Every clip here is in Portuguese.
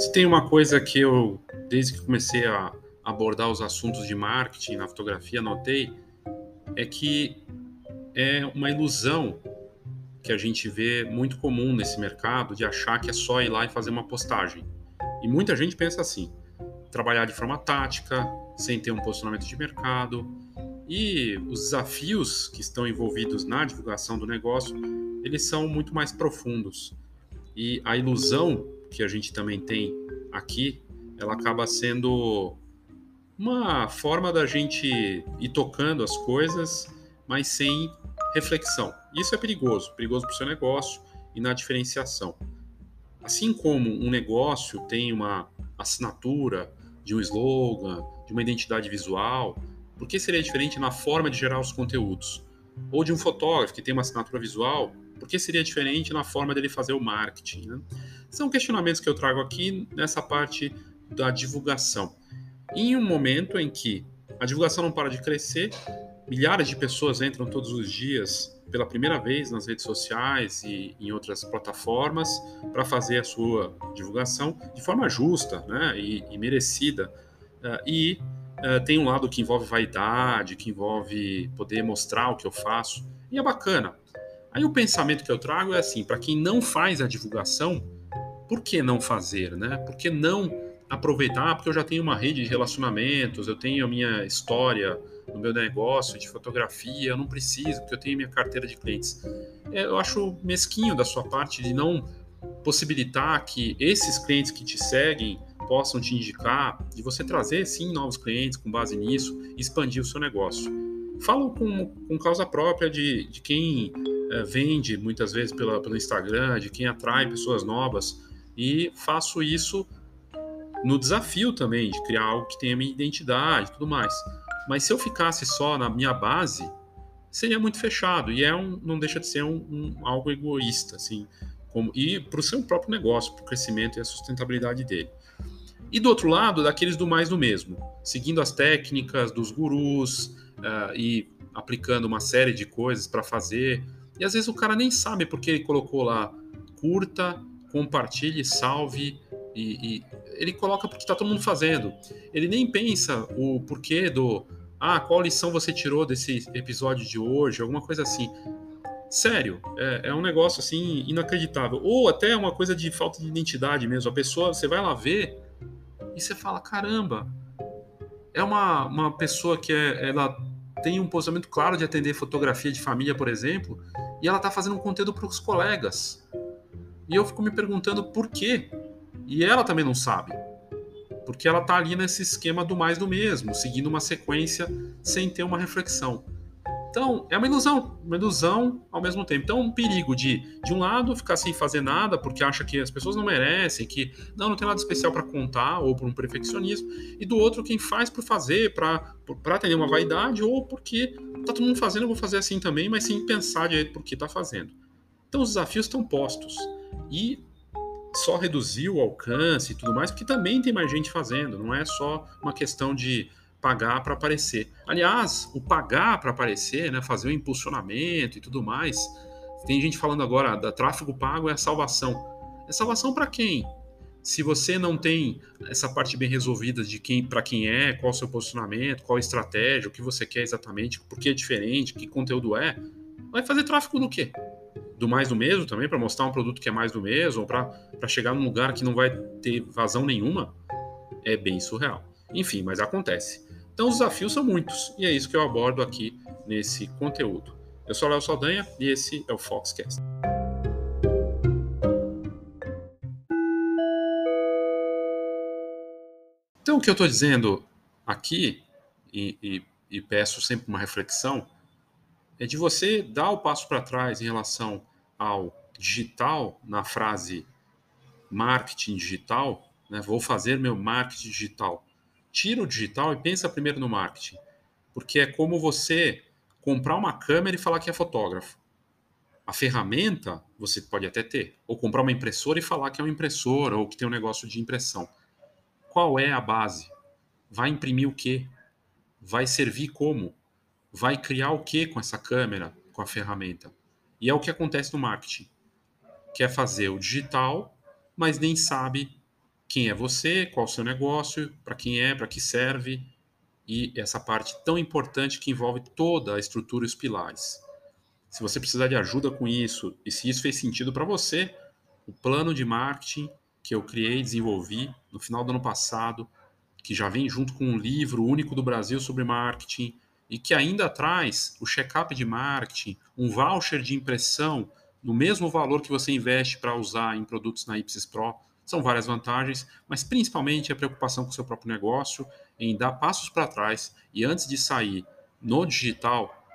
Se tem uma coisa que eu, desde que comecei a abordar os assuntos de marketing na fotografia, notei, é que é uma ilusão que a gente vê muito comum nesse mercado de achar que é só ir lá e fazer uma postagem. E muita gente pensa assim: trabalhar de forma tática, sem ter um posicionamento de mercado. E os desafios que estão envolvidos na divulgação do negócio, eles são muito mais profundos. E a ilusão que a gente também tem aqui, ela acaba sendo uma forma da gente ir tocando as coisas, mas sem reflexão. Isso é perigoso, perigoso para o seu negócio e na diferenciação. Assim como um negócio tem uma assinatura de um slogan, de uma identidade visual, por que seria diferente na forma de gerar os conteúdos? Ou de um fotógrafo que tem uma assinatura visual, por que seria diferente na forma dele fazer o marketing? Né? São questionamentos que eu trago aqui nessa parte da divulgação. Em um momento em que a divulgação não para de crescer, milhares de pessoas entram todos os dias pela primeira vez nas redes sociais e em outras plataformas para fazer a sua divulgação de forma justa né, e, e merecida. Uh, e uh, tem um lado que envolve vaidade, que envolve poder mostrar o que eu faço, e é bacana. Aí o pensamento que eu trago é assim: para quem não faz a divulgação, por que não fazer? Né? Por que não aproveitar? Ah, porque eu já tenho uma rede de relacionamentos, eu tenho a minha história no meu negócio de fotografia, eu não preciso, porque eu tenho minha carteira de clientes. É, eu acho mesquinho da sua parte de não possibilitar que esses clientes que te seguem possam te indicar, de você trazer sim novos clientes com base nisso expandir o seu negócio. Falo com, com causa própria de, de quem é, vende muitas vezes pela, pelo Instagram, de quem atrai pessoas novas e faço isso no desafio também de criar algo que tenha minha identidade e tudo mais. Mas se eu ficasse só na minha base, seria muito fechado e é um, não deixa de ser um, um algo egoísta, assim, como, e para o seu próprio negócio, para o crescimento e a sustentabilidade dele. E do outro lado, daqueles do mais do mesmo, seguindo as técnicas dos gurus uh, e aplicando uma série de coisas para fazer. E às vezes o cara nem sabe porque ele colocou lá curta, compartilhe, salve, e, e ele coloca porque está todo mundo fazendo. Ele nem pensa o porquê do ah, qual lição você tirou desse episódio de hoje? Alguma coisa assim. Sério, é, é, um negócio assim inacreditável. Ou até uma coisa de falta de identidade mesmo. A pessoa, você vai lá ver e você fala: caramba, é uma, uma pessoa que é, ela tem um posicionamento claro de atender fotografia de família, por exemplo, e ela está fazendo um conteúdo para os colegas. E eu fico me perguntando por quê. E ela também não sabe porque ela está ali nesse esquema do mais do mesmo, seguindo uma sequência sem ter uma reflexão. Então, é uma ilusão, uma ilusão ao mesmo tempo. Então, um perigo de, de um lado, ficar sem fazer nada porque acha que as pessoas não merecem, que não, não tem nada especial para contar, ou por um perfeccionismo, e do outro, quem faz por fazer, para atender uma vaidade, ou porque tá todo mundo fazendo, eu vou fazer assim também, mas sem pensar direito por que está fazendo. Então, os desafios estão postos. E só reduzir o alcance e tudo mais, porque também tem mais gente fazendo, não é só uma questão de pagar para aparecer. Aliás, o pagar para aparecer, né, fazer o impulsionamento e tudo mais, tem gente falando agora da tráfego pago é a salvação. É salvação para quem? Se você não tem essa parte bem resolvida de quem para quem é, qual o seu posicionamento, qual a estratégia, o que você quer exatamente, por que é diferente, que conteúdo é, vai fazer tráfego do quê? Do mais do mesmo também, para mostrar um produto que é mais do mesmo, ou para chegar num lugar que não vai ter vazão nenhuma, é bem surreal. Enfim, mas acontece. Então os desafios são muitos, e é isso que eu abordo aqui nesse conteúdo. Eu sou Léo Saldanha e esse é o Foxcast. Então o que eu estou dizendo aqui, e, e, e peço sempre uma reflexão, é de você dar o passo para trás em relação ao digital, na frase marketing digital, né, vou fazer meu marketing digital. Tira o digital e pensa primeiro no marketing. Porque é como você comprar uma câmera e falar que é fotógrafo. A ferramenta você pode até ter, ou comprar uma impressora e falar que é uma impressora ou que tem um negócio de impressão. Qual é a base? Vai imprimir o quê? Vai servir como? Vai criar o que com essa câmera, com a ferramenta? E é o que acontece no marketing. Quer fazer o digital, mas nem sabe quem é você, qual o seu negócio, para quem é, para que serve e essa parte tão importante que envolve toda a estrutura e os pilares. Se você precisar de ajuda com isso e se isso fez sentido para você, o plano de marketing que eu criei e desenvolvi no final do ano passado, que já vem junto com um livro único do Brasil sobre marketing e que ainda traz o check-up de marketing, um voucher de impressão no mesmo valor que você investe para usar em produtos na Ipsis Pro. São várias vantagens, mas principalmente a preocupação com o seu próprio negócio em dar passos para trás e antes de sair no digital,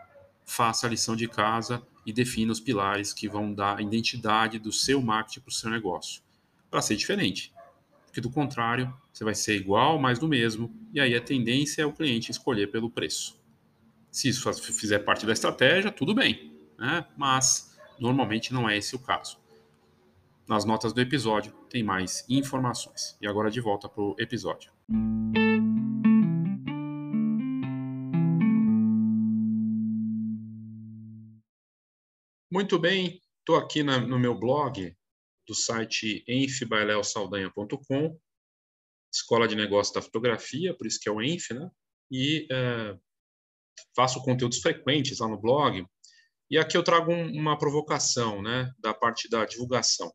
faça a lição de casa e defina os pilares que vão dar a identidade do seu marketing para o seu negócio, para ser diferente. Porque do contrário, você vai ser igual, mais do mesmo, e aí a tendência é o cliente escolher pelo preço. Se isso fizer parte da estratégia, tudo bem, né? mas normalmente não é esse o caso. Nas notas do episódio tem mais informações. E agora de volta para o episódio. Muito bem, estou aqui na, no meu blog do site enfbaileosaldanha.com, Escola de Negócios da Fotografia, por isso que é o ENF, né? E é, faço conteúdos frequentes lá no blog. E aqui eu trago um, uma provocação, né, da parte da divulgação.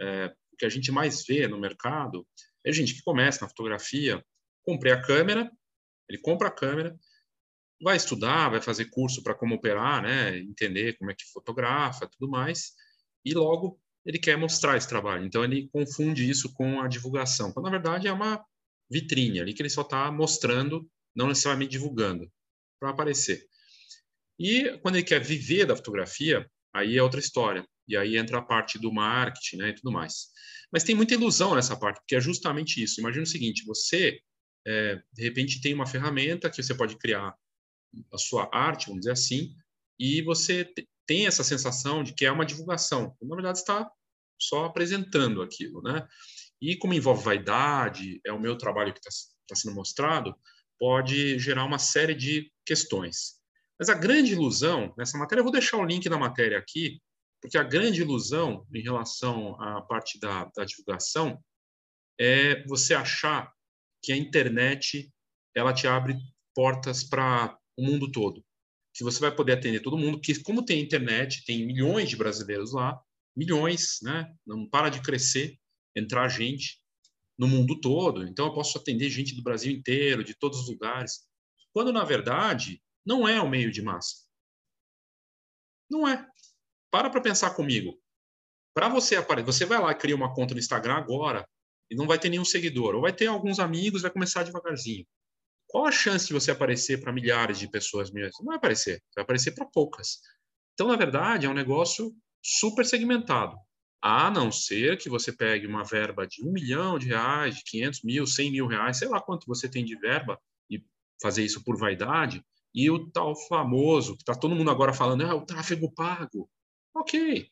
É, o que a gente mais vê no mercado é gente que começa na fotografia, comprei a câmera, ele compra a câmera, vai estudar, vai fazer curso para como operar, né, entender como é que fotografa, tudo mais, e logo ele quer mostrar esse trabalho. Então ele confunde isso com a divulgação, quando na verdade é uma vitrine ali que ele só está mostrando, não necessariamente divulgando, para aparecer. E quando ele quer viver da fotografia, aí é outra história. E aí entra a parte do marketing, né, e tudo mais. Mas tem muita ilusão nessa parte, porque é justamente isso. Imagina o seguinte: você é, de repente tem uma ferramenta que você pode criar a sua arte, vamos dizer assim, e você tem essa sensação de que é uma divulgação. Na verdade, está só apresentando aquilo, né? E como envolve vaidade, é o meu trabalho que está tá sendo mostrado, pode gerar uma série de questões. Mas a grande ilusão nessa matéria, eu vou deixar o link da matéria aqui, porque a grande ilusão em relação à parte da, da divulgação é você achar que a internet ela te abre portas para o mundo todo. Que você vai poder atender todo mundo, que como tem internet, tem milhões de brasileiros lá, milhões, né? Não para de crescer, entrar gente no mundo todo. Então eu posso atender gente do Brasil inteiro, de todos os lugares. Quando na verdade não é o meio de massa. Não é. Para para pensar comigo. Para você aparecer, você vai lá e cria uma conta no Instagram agora e não vai ter nenhum seguidor, ou vai ter alguns amigos, vai começar devagarzinho. Qual a chance de você aparecer para milhares de pessoas? Não vai aparecer, vai aparecer para poucas. Então, na verdade, é um negócio super segmentado. A não ser que você pegue uma verba de um milhão de reais, de 500 mil, 100 mil reais, sei lá quanto você tem de verba, fazer isso por vaidade, e o tal famoso, que está todo mundo agora falando, é o tráfego pago. Ok,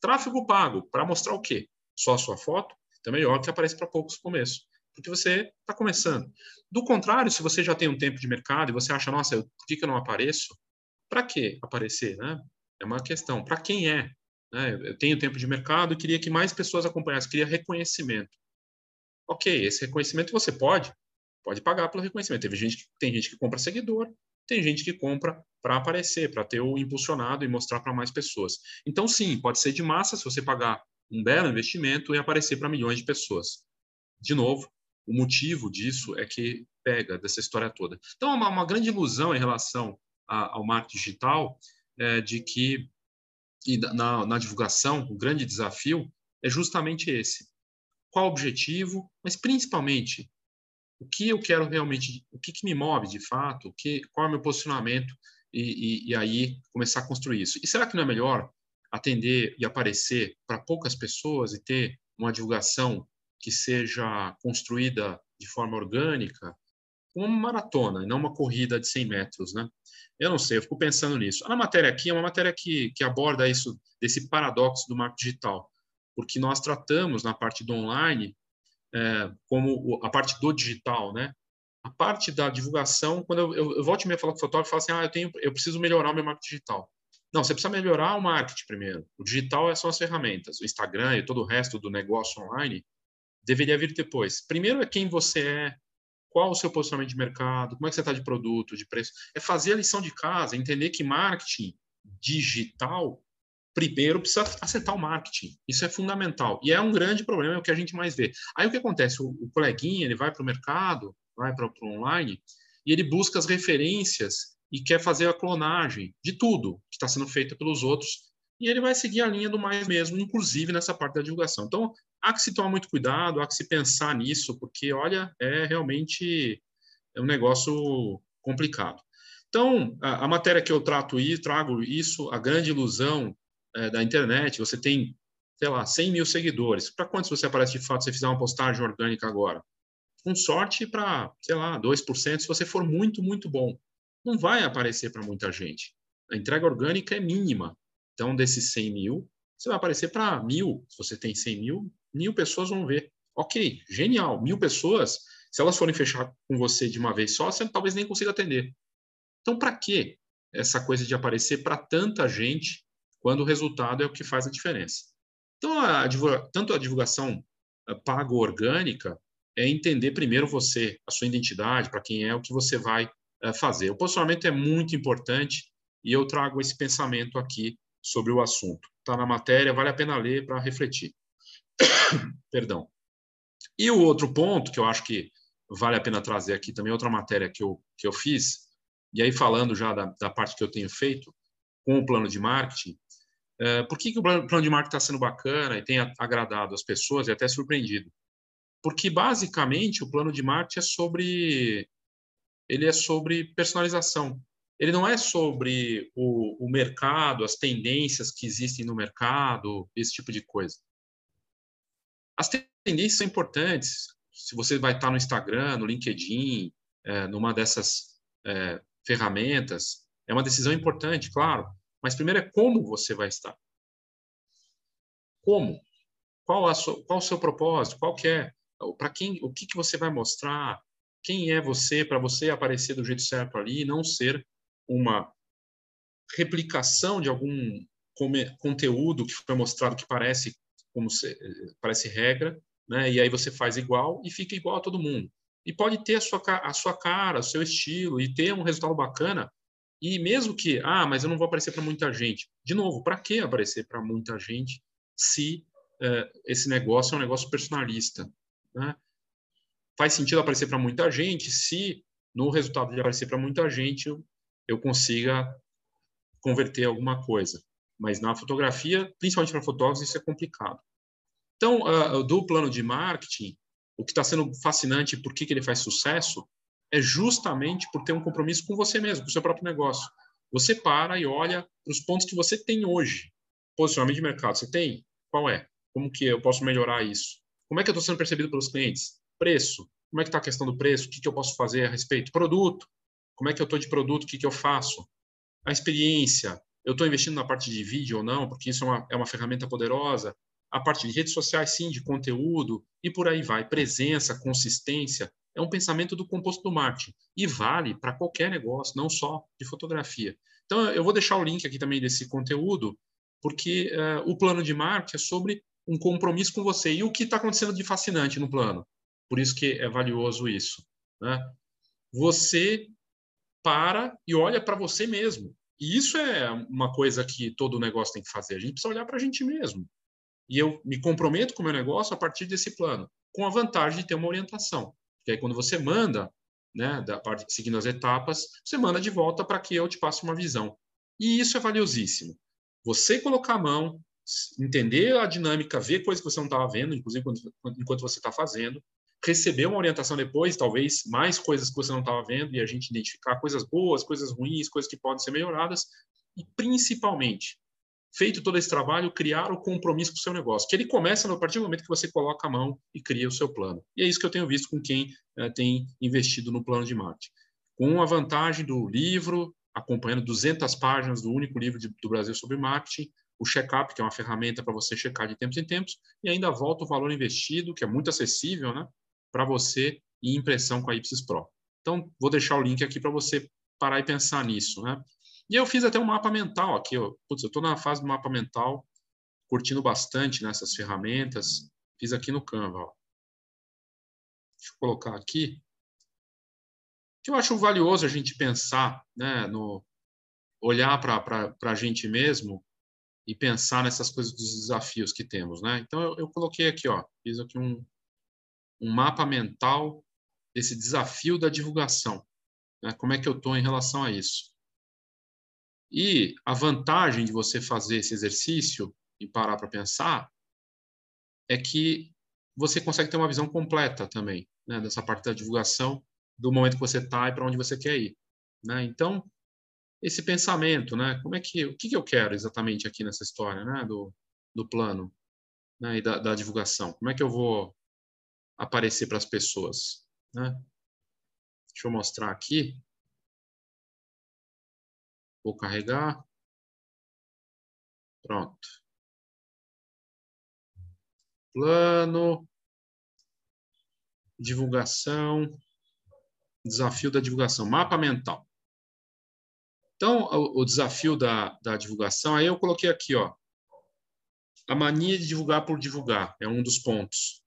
tráfego pago, para mostrar o quê? Só a sua foto? Então, é melhor que apareça para poucos no começo, porque você está começando. Do contrário, se você já tem um tempo de mercado e você acha, nossa, eu, por que, que eu não apareço? Para que aparecer? Né? É uma questão. Para quem é? Né? Eu tenho tempo de mercado e queria que mais pessoas acompanhassem, queria reconhecimento. Ok, esse reconhecimento você pode, pode pagar pelo reconhecimento. Teve gente, tem gente que compra seguidor, tem gente que compra para aparecer, para ter o impulsionado e mostrar para mais pessoas. Então, sim, pode ser de massa se você pagar um belo investimento e aparecer para milhões de pessoas. De novo, o motivo disso é que pega dessa história toda. Então, uma, uma grande ilusão em relação a, ao marketing digital é de que na, na divulgação, o grande desafio é justamente esse. Qual o objetivo, mas principalmente o que eu quero realmente, o que, que me move de fato, que, qual é o meu posicionamento e, e, e, aí começar a construir isso. E será que não é melhor atender e aparecer para poucas pessoas e ter uma divulgação que seja construída de forma orgânica, uma maratona, não uma corrida de 100 metros, né? Eu não sei, eu fico pensando nisso. A matéria aqui é uma matéria que, que aborda isso, desse paradoxo do marketing digital, porque nós tratamos na parte do online é, como a parte do digital, né? A parte da divulgação, quando eu, eu, eu volto e meia falar com o fotógrafo, falo assim, ah, eu, tenho, eu preciso melhorar o meu marketing digital. Não, você precisa melhorar o marketing primeiro. O digital são as ferramentas, o Instagram e todo o resto do negócio online deveria vir depois. Primeiro é quem você é, qual o seu posicionamento de mercado, como é que você está de produto, de preço. É fazer a lição de casa, entender que marketing digital, primeiro precisa acertar o marketing. Isso é fundamental. E é um grande problema, é o que a gente mais vê. Aí o que acontece? O, o coleguinha, ele vai para o mercado, vai para o online, e ele busca as referências e quer fazer a clonagem de tudo que está sendo feito pelos outros, e ele vai seguir a linha do mais mesmo, inclusive nessa parte da divulgação. Então, há que se tomar muito cuidado, há que se pensar nisso, porque, olha, é realmente é um negócio complicado. Então, a, a matéria que eu trato e trago isso, a grande ilusão é, da internet, você tem, sei lá, 100 mil seguidores. Para quantos você aparece de fato se você fizer uma postagem orgânica agora? Com sorte para, sei lá, 2%, se você for muito, muito bom. Não vai aparecer para muita gente. A entrega orgânica é mínima. Então, desses 100 mil, você vai aparecer para mil. Se você tem 100 mil, mil pessoas vão ver. Ok, genial. Mil pessoas, se elas forem fechar com você de uma vez só, você talvez nem consiga atender. Então, para que essa coisa de aparecer para tanta gente quando o resultado é o que faz a diferença? Então, a, tanto a divulgação eh, paga orgânica é entender primeiro você, a sua identidade, para quem é, o que você vai eh, fazer. O posicionamento é muito importante e eu trago esse pensamento aqui sobre o assunto. Está na matéria, vale a pena ler para refletir. Perdão. E o outro ponto que eu acho que vale a pena trazer aqui também, outra matéria que eu, que eu fiz, e aí falando já da, da parte que eu tenho feito com o plano de marketing, é, por que, que o plano de marketing está sendo bacana e tem agradado as pessoas e até surpreendido? Porque basicamente o plano de marketing é sobre ele é sobre personalização. Ele não é sobre o, o mercado, as tendências que existem no mercado, esse tipo de coisa. As tendências são importantes. Se você vai estar no Instagram, no LinkedIn, é, numa dessas é, ferramentas. É uma decisão importante, claro, mas primeiro é como você vai estar. Como? Qual, sua, qual o seu propósito? Qual que é? Para quem? O que, que você vai mostrar? Quem é você para você aparecer do jeito certo ali e não ser uma replicação de algum conteúdo que foi mostrado que parece como se, parece regra, né? E aí você faz igual e fica igual a todo mundo e pode ter a sua, a sua cara, o seu estilo e ter um resultado bacana. E mesmo que, ah, mas eu não vou aparecer para muita gente. De novo, para que aparecer para muita gente se uh, esse negócio é um negócio personalista? Né? Faz sentido aparecer para muita gente se no resultado de aparecer para muita gente eu, eu consiga converter alguma coisa. Mas na fotografia, principalmente para fotógrafos, isso é complicado. Então, uh, do plano de marketing, o que está sendo fascinante e por que, que ele faz sucesso é justamente por ter um compromisso com você mesmo, com o seu próprio negócio. Você para e olha para os pontos que você tem hoje. Posicionamento de mercado, você tem? Qual é? Como que eu posso melhorar isso? Como é que eu estou sendo percebido pelos clientes? Preço. Como é que está a questão do preço? O que, que eu posso fazer a respeito? Produto. Como é que eu estou de produto? O que, que eu faço? A experiência. Eu estou investindo na parte de vídeo ou não? Porque isso é uma, é uma ferramenta poderosa a parte de redes sociais, sim, de conteúdo, e por aí vai. Presença, consistência, é um pensamento do composto do marketing. E vale para qualquer negócio, não só de fotografia. Então, eu vou deixar o link aqui também desse conteúdo, porque uh, o plano de marketing é sobre um compromisso com você. E o que está acontecendo de fascinante no plano? Por isso que é valioso isso. Né? Você para e olha para você mesmo. E isso é uma coisa que todo negócio tem que fazer. A gente precisa olhar para a gente mesmo. E eu me comprometo com o meu negócio a partir desse plano, com a vantagem de ter uma orientação. Porque aí quando você manda, né, da parte, seguindo as etapas, você manda de volta para que eu te passe uma visão. E isso é valiosíssimo. Você colocar a mão, entender a dinâmica, ver coisas que você não estava vendo, inclusive enquanto você está fazendo, receber uma orientação depois, talvez mais coisas que você não estava vendo, e a gente identificar coisas boas, coisas ruins, coisas que podem ser melhoradas, e principalmente feito todo esse trabalho, criar o compromisso com o seu negócio, que ele começa no partir do momento que você coloca a mão e cria o seu plano. E é isso que eu tenho visto com quem é, tem investido no plano de marketing. Com a vantagem do livro, acompanhando 200 páginas do único livro de, do Brasil sobre marketing, o check-up, que é uma ferramenta para você checar de tempos em tempos, e ainda volta o valor investido, que é muito acessível, né, para você e impressão com a Ipsis Pro. Então, vou deixar o link aqui para você parar e pensar nisso, né? E eu fiz até um mapa mental aqui. Ó. Putz, eu estou na fase do mapa mental, curtindo bastante nessas ferramentas. Fiz aqui no Canva. Ó. Deixa eu colocar aqui. Que eu acho valioso a gente pensar, né, no olhar para a gente mesmo e pensar nessas coisas dos desafios que temos, né? Então eu, eu coloquei aqui, ó, fiz aqui um, um mapa mental desse desafio da divulgação, né? Como é que eu estou em relação a isso? E a vantagem de você fazer esse exercício e parar para pensar é que você consegue ter uma visão completa também né, dessa parte da divulgação do momento que você está e para onde você quer ir. Né? Então, esse pensamento, né, como é que o que, que eu quero exatamente aqui nessa história, né, do, do plano né, e da, da divulgação? Como é que eu vou aparecer para as pessoas? Né? Deixa eu mostrar aqui. Vou carregar. Pronto. Plano. Divulgação. Desafio da divulgação. Mapa mental. Então, o, o desafio da, da divulgação, aí eu coloquei aqui, ó. A mania de divulgar por divulgar é um dos pontos,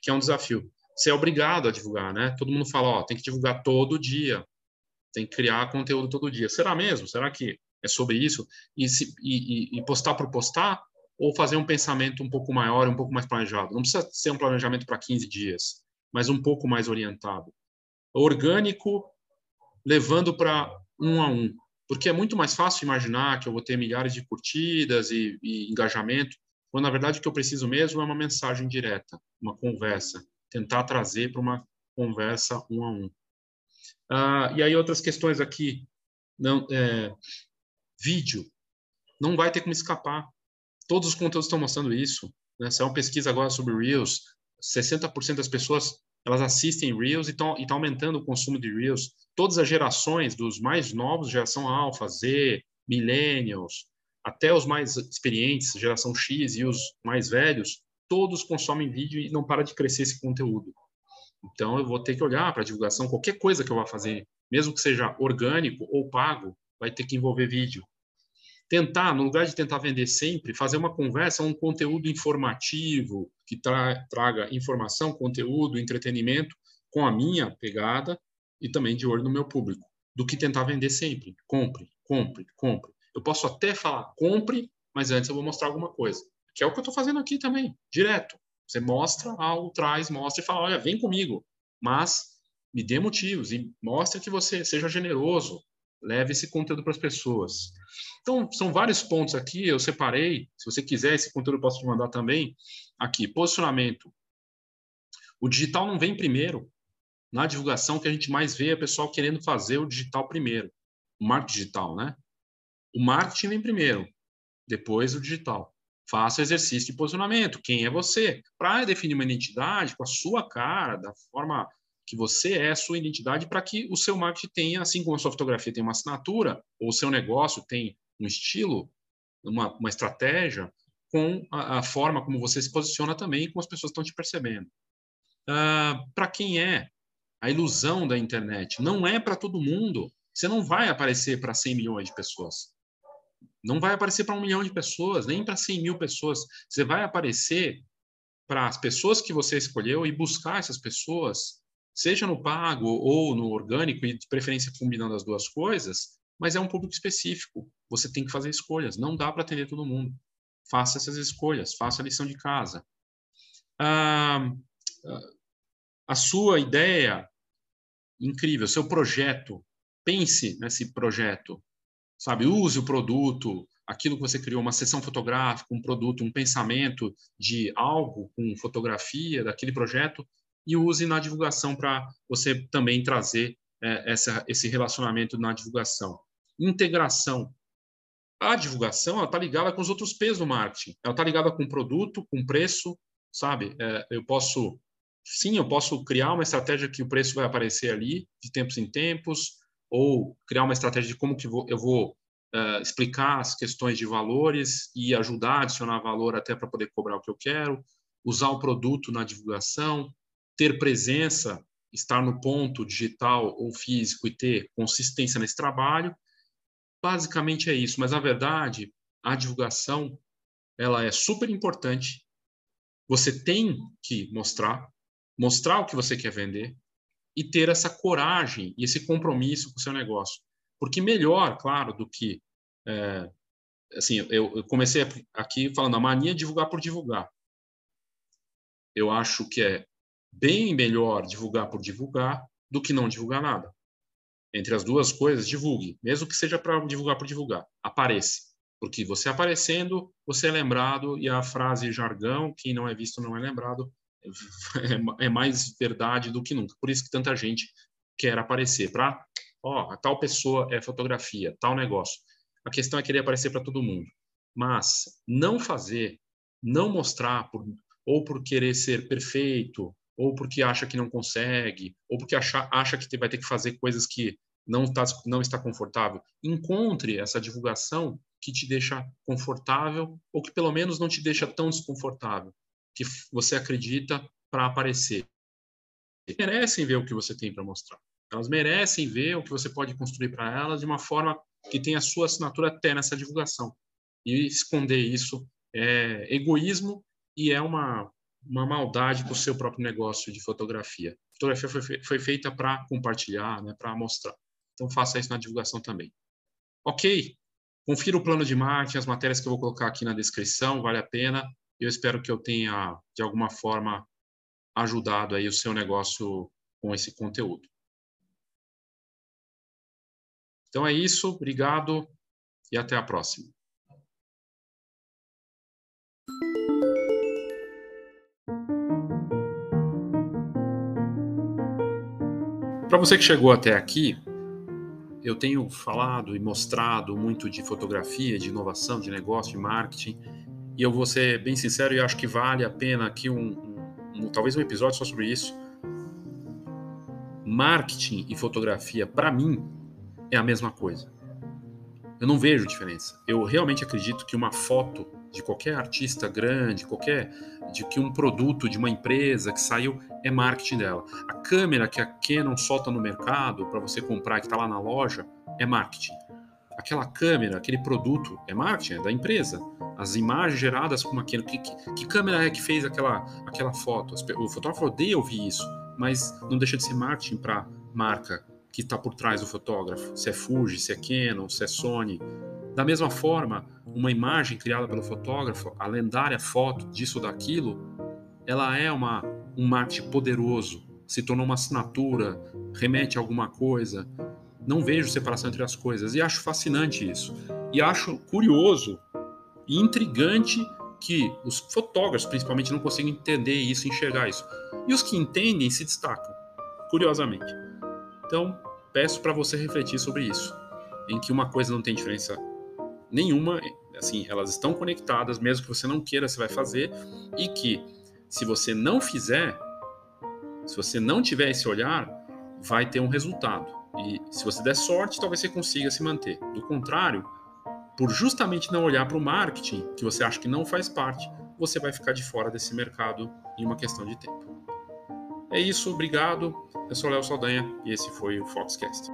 que é um desafio. Você é obrigado a divulgar, né? Todo mundo fala, ó, tem que divulgar todo dia tem que criar conteúdo todo dia. Será mesmo? Será que é sobre isso? E, se, e, e postar por postar? Ou fazer um pensamento um pouco maior, um pouco mais planejado? Não precisa ser um planejamento para 15 dias, mas um pouco mais orientado. Orgânico, levando para um a um. Porque é muito mais fácil imaginar que eu vou ter milhares de curtidas e, e engajamento, quando na verdade o que eu preciso mesmo é uma mensagem direta, uma conversa. Tentar trazer para uma conversa um a um. Ah, e aí outras questões aqui, não, é, vídeo, não vai ter como escapar. Todos os conteúdos estão mostrando isso. Né? É uma pesquisa agora sobre Reels, 60% das pessoas elas assistem Reels e estão tá aumentando o consumo de Reels. Todas as gerações, dos mais novos, geração Alpha, Z, Millennials, até os mais experientes, geração X e os mais velhos, todos consomem vídeo e não para de crescer esse conteúdo. Então, eu vou ter que olhar para divulgação, qualquer coisa que eu vá fazer, mesmo que seja orgânico ou pago, vai ter que envolver vídeo. Tentar, no lugar de tentar vender sempre, fazer uma conversa, um conteúdo informativo, que tra traga informação, conteúdo, entretenimento, com a minha pegada e também de olho no meu público, do que tentar vender sempre. Compre, compre, compre. Eu posso até falar compre, mas antes eu vou mostrar alguma coisa, que é o que eu estou fazendo aqui também, direto. Você mostra algo, traz, mostra e fala: olha, vem comigo, mas me dê motivos e mostre que você seja generoso, leve esse conteúdo para as pessoas. Então, são vários pontos aqui, eu separei. Se você quiser, esse conteúdo eu posso te mandar também. Aqui, posicionamento. O digital não vem primeiro. Na divulgação, que a gente mais vê é o pessoal querendo fazer o digital primeiro. O marketing digital, né? O marketing vem primeiro, depois o digital. Faça exercício de posicionamento. Quem é você? Para definir uma identidade com a sua cara, da forma que você é, sua identidade, para que o seu marketing tenha, assim como a sua fotografia tem uma assinatura, ou o seu negócio tem um estilo, uma, uma estratégia, com a, a, forma como você se posiciona também, como as pessoas estão te percebendo. Uh, para quem é a ilusão da internet? Não é para todo mundo. Você não vai aparecer para 100 milhões de pessoas. Não vai aparecer para um milhão de pessoas, nem para 100 mil pessoas. Você vai aparecer para as pessoas que você escolheu e buscar essas pessoas, seja no pago ou no orgânico, e de preferência combinando as duas coisas, mas é um público específico. Você tem que fazer escolhas. Não dá para atender todo mundo. Faça essas escolhas, faça a lição de casa. Ah, a sua ideia, incrível, seu projeto, pense nesse projeto sabe? Use o produto, aquilo que você criou, uma sessão fotográfica, um produto, um pensamento de algo com fotografia daquele projeto e use na divulgação para você também trazer é, essa, esse relacionamento na divulgação. Integração. A divulgação está ligada com os outros P's do marketing. Ela está ligada com produto, com preço, sabe? É, eu posso, sim, eu posso criar uma estratégia que o preço vai aparecer ali de tempos em tempos, ou criar uma estratégia de como que eu vou uh, explicar as questões de valores e ajudar a adicionar valor até para poder cobrar o que eu quero, usar o produto na divulgação, ter presença, estar no ponto digital ou físico e ter consistência nesse trabalho. Basicamente é isso, mas na verdade a divulgação ela é super importante. Você tem que mostrar mostrar o que você quer vender e ter essa coragem e esse compromisso com o seu negócio. Porque melhor, claro, do que. É, assim, eu, eu comecei aqui falando a mania de divulgar por divulgar. Eu acho que é bem melhor divulgar por divulgar do que não divulgar nada. Entre as duas coisas, divulgue, mesmo que seja para divulgar por divulgar. Apareça. Porque você aparecendo, você é lembrado e a frase jargão, quem não é visto não é lembrado, é, é mais verdade do que nunca. Por isso que tanta gente quer aparecer para, ó, a tal pessoa é fotografia, tal negócio. A questão é querer aparecer para todo mundo. Mas não fazer, não mostrar por, ou por querer ser perfeito, ou porque acha que não consegue, ou porque acha, acha que vai ter que fazer coisas que não está, não está confortável. Encontre essa divulgação que te deixa confortável, ou que pelo menos não te deixa tão desconfortável, que você acredita para aparecer. Merecem ver o que você tem para mostrar. Elas merecem ver o que você pode construir para elas de uma forma que tenha a sua assinatura até nessa divulgação. E esconder isso é egoísmo e é uma, uma maldade com o seu próprio negócio de fotografia. A fotografia foi, foi feita para compartilhar, né, para mostrar. Então faça isso na divulgação também. Ok? Confira o plano de marketing, as matérias que eu vou colocar aqui na descrição, vale a pena. Eu espero que eu tenha, de alguma forma, ajudado aí o seu negócio com esse conteúdo. Então é isso, obrigado e até a próxima. Para você que chegou até aqui, eu tenho falado e mostrado muito de fotografia, de inovação, de negócio, de marketing, e eu vou ser bem sincero e acho que vale a pena aqui um, um, um talvez um episódio só sobre isso. Marketing e fotografia, para mim, é a mesma coisa. Eu não vejo diferença. Eu realmente acredito que uma foto de qualquer artista grande, qualquer de que um produto de uma empresa que saiu é marketing dela. A câmera que a Canon solta no mercado para você comprar que está lá na loja é marketing. Aquela câmera, aquele produto é marketing é da empresa. As imagens geradas com aquilo que, que, que câmera é que fez aquela aquela foto? O fotógrafo odeia ouvir isso, mas não deixa de ser marketing para marca que está por trás do fotógrafo. Se é Fuji, se é Canon, se é Sony, da mesma forma, uma imagem criada pelo fotógrafo, a lendária foto disso ou daquilo, ela é uma, um marketing poderoso, se tornou uma assinatura, remete a alguma coisa. Não vejo separação entre as coisas e acho fascinante isso. E acho curioso e intrigante que os fotógrafos, principalmente, não conseguem entender isso, enxergar isso. E os que entendem se destacam, curiosamente. Então, peço para você refletir sobre isso, em que uma coisa não tem diferença nenhuma, assim, elas estão conectadas, mesmo que você não queira, você vai fazer, e que se você não fizer, se você não tiver esse olhar, vai ter um resultado. E se você der sorte, talvez você consiga se manter. Do contrário, por justamente não olhar para o marketing, que você acha que não faz parte, você vai ficar de fora desse mercado em uma questão de tempo. É isso, obrigado. Eu sou Léo Saldanha e esse foi o Foxcast.